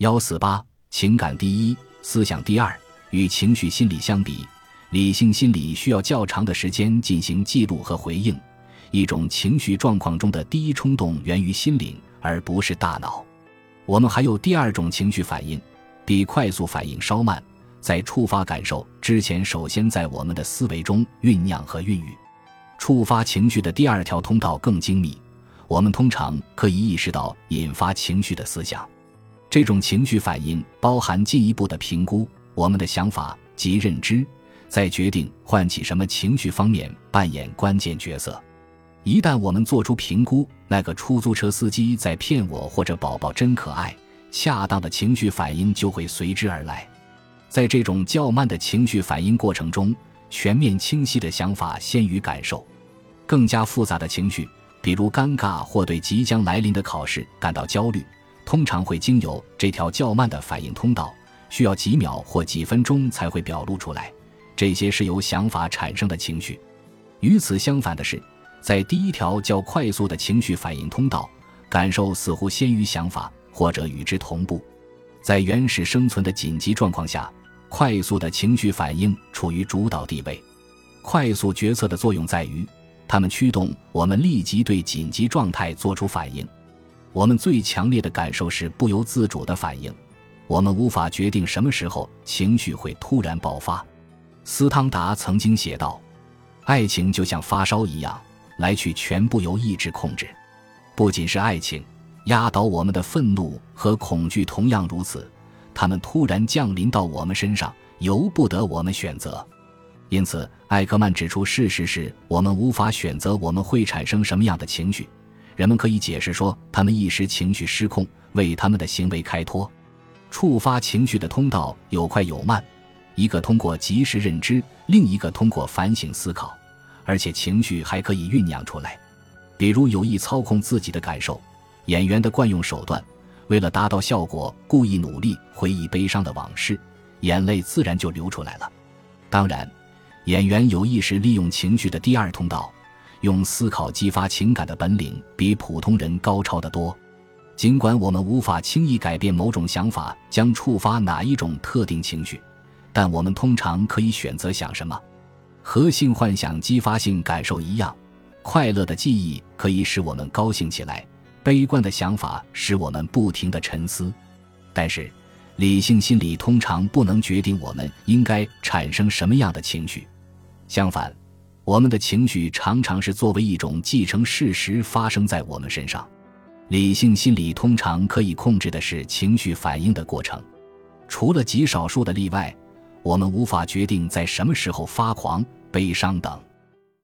幺四八，情感第一，思想第二。与情绪心理相比，理性心理需要较长的时间进行记录和回应。一种情绪状况中的第一冲动源于心灵，而不是大脑。我们还有第二种情绪反应，比快速反应稍慢，在触发感受之前，首先在我们的思维中酝酿和孕育。触发情绪的第二条通道更精密，我们通常可以意识到引发情绪的思想。这种情绪反应包含进一步的评估，我们的想法及认知在决定唤起什么情绪方面扮演关键角色。一旦我们做出评估，那个出租车司机在骗我，或者宝宝真可爱，恰当的情绪反应就会随之而来。在这种较慢的情绪反应过程中，全面清晰的想法先于感受。更加复杂的情绪，比如尴尬或对即将来临的考试感到焦虑，通常会经由这条较慢的反应通道，需要几秒或几分钟才会表露出来。这些是由想法产生的情绪。与此相反的是。在第一条较快速的情绪反应通道，感受似乎先于想法，或者与之同步。在原始生存的紧急状况下，快速的情绪反应处于主导地位。快速决策的作用在于，它们驱动我们立即对紧急状态做出反应。我们最强烈的感受是不由自主的反应，我们无法决定什么时候情绪会突然爆发。斯汤达曾经写道：“爱情就像发烧一样。”来去全部由意志控制，不仅是爱情，压倒我们的愤怒和恐惧同样如此。他们突然降临到我们身上，由不得我们选择。因此，艾克曼指出，事实是我们无法选择我们会产生什么样的情绪。人们可以解释说，他们一时情绪失控，为他们的行为开脱。触发情绪的通道有快有慢，一个通过及时认知，另一个通过反省思考。而且情绪还可以酝酿出来，比如有意操控自己的感受，演员的惯用手段，为了达到效果，故意努力回忆悲伤的往事，眼泪自然就流出来了。当然，演员有意识利用情绪的第二通道，用思考激发情感的本领比普通人高超得多。尽管我们无法轻易改变某种想法将触发哪一种特定情绪，但我们通常可以选择想什么。和性幻想激发性感受一样，快乐的记忆可以使我们高兴起来，悲观的想法使我们不停的沉思。但是，理性心理通常不能决定我们应该产生什么样的情绪。相反，我们的情绪常常是作为一种继承事实发生在我们身上。理性心理通常可以控制的是情绪反应的过程，除了极少数的例外。我们无法决定在什么时候发狂、悲伤等。